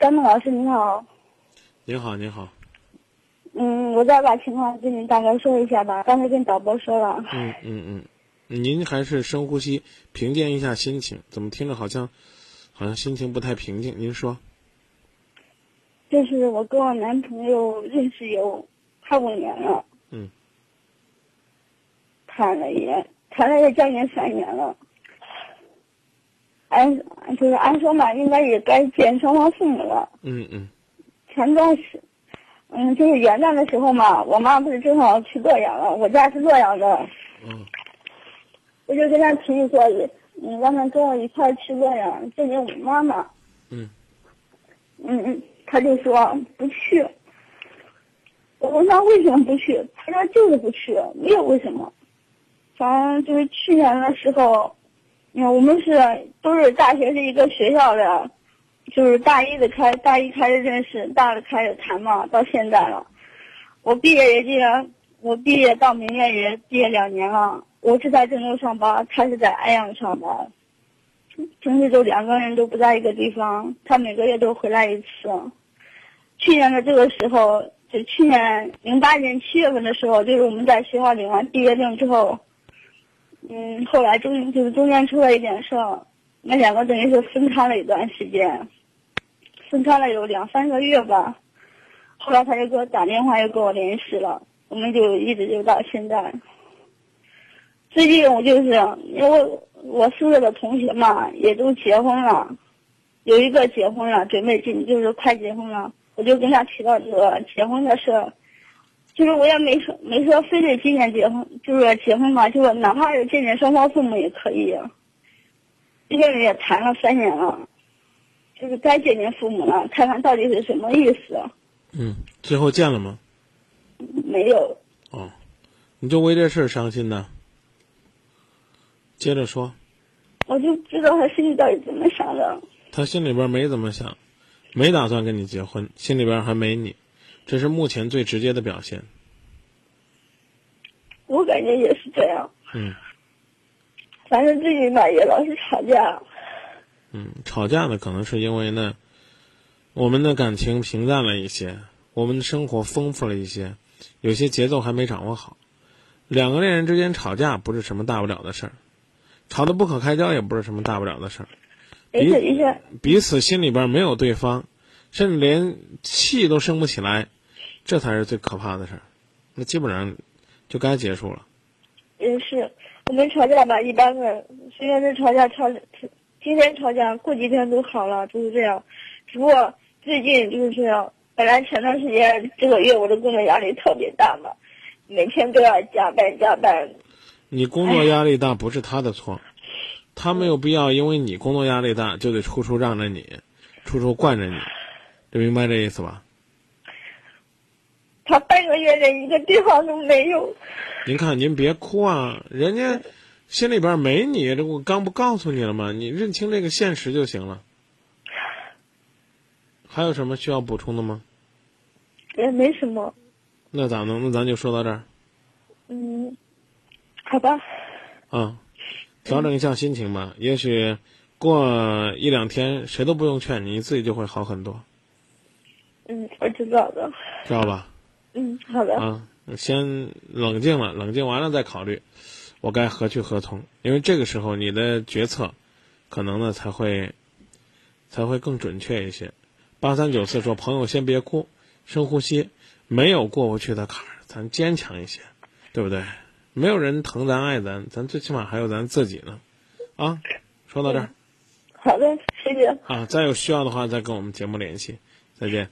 张明老师您好，您好，您好，嗯，我再把情况跟您大概说一下吧。刚才跟导播说了，嗯嗯嗯，您还是深呼吸，平静一下心情。怎么听着好像，好像心情不太平静？您说，就是我跟我男朋友认识有快五年了，嗯，谈了也谈了也将近三年了。按就是按说嘛，应该也该见双方父母了。嗯嗯前段时，嗯，就是元旦的时候嘛，我妈不是正好去洛阳了，我家是洛阳的，嗯我就跟她提议说，嗯，让她跟我一块儿去洛阳见见我妈妈。嗯嗯嗯，她就说不去。我问她为什么不去，她说就是不去，没有为什么。反正就是去年的时候，你看我们是都是大学是一个学校的，就是大一的开大一开始认识，大二开始谈嘛，到现在了。我毕业也今年我毕业到明年也毕业两年了，我是在郑州上班，他是在安阳上班。平时都两个人都不在一个地方，他每个月都回来一次。去年的这个时候，就去年零八年七月份的时候，就是我们在学校领完毕业证之后，嗯，后来中就是中间出了一点事儿，那两个等于是分开了一段时间，分开了有两三个月吧。后来他就给我打电话，又跟我联系了，我们就一直就到现在。最近我就是因为我宿舍的同学嘛，也都结婚了，有一个结婚了，准备进就是快结婚了，我就跟他提到这个结婚的事，就是我也没说没说非得今年结婚，就是结婚嘛，就是哪怕是见见双方父母也可以。这个人也谈了三年了，就是该见见父母了，看看到底是什么意思。嗯，最后见了吗？没有，哦，你就为这事儿伤心呢？接着说，我就知道他心里到底怎么想的。他心里边没怎么想，没打算跟你结婚，心里边还没你，这是目前最直接的表现。我感觉也是这样。嗯反正最近吧也老是吵架。嗯，吵架呢可能是因为呢，我们的感情平淡了一些，我们的生活丰富了一些，有些节奏还没掌握好。两个恋人之间吵架不是什么大不了的事儿，吵得不可开交也不是什么大不了的事儿。而且一下，彼此心里边没有对方，甚至连气都生不起来，这才是最可怕的事儿。那基本上就该结束了。也是我们吵架吧，一般的虽然是吵架吵，今天吵架过几天都好了，就是这样。只不过最近就是这样本来前段时间这个月我的工作压力特别大嘛，每天都要加班加班。你工作压力大不是他的错，他没有必要因为你工作压力大就得处处让着你，处处惯着你，这明白这意思吧？他半个月连一个地方都没有。您看，您别哭啊，人家心里边没你，这我刚不告诉你了吗？你认清这个现实就行了。还有什么需要补充的吗？也没什么。那咋弄？那咱就说到这儿。嗯，好吧。啊，调整一下心情吧。也许过一两天，谁都不用劝你，你自己就会好很多。嗯，我知道的。知道吧？嗯，好的。啊，先冷静了，冷静完了再考虑，我该何去何从？因为这个时候你的决策，可能呢才会，才会更准确一些。八三九四说：“朋友，先别哭，深呼吸，没有过不去的坎儿，咱坚强一些，对不对？没有人疼咱爱咱，咱最起码还有咱自己呢。”啊，说到这儿。好的，谢谢。啊，再有需要的话再跟我们节目联系，再见。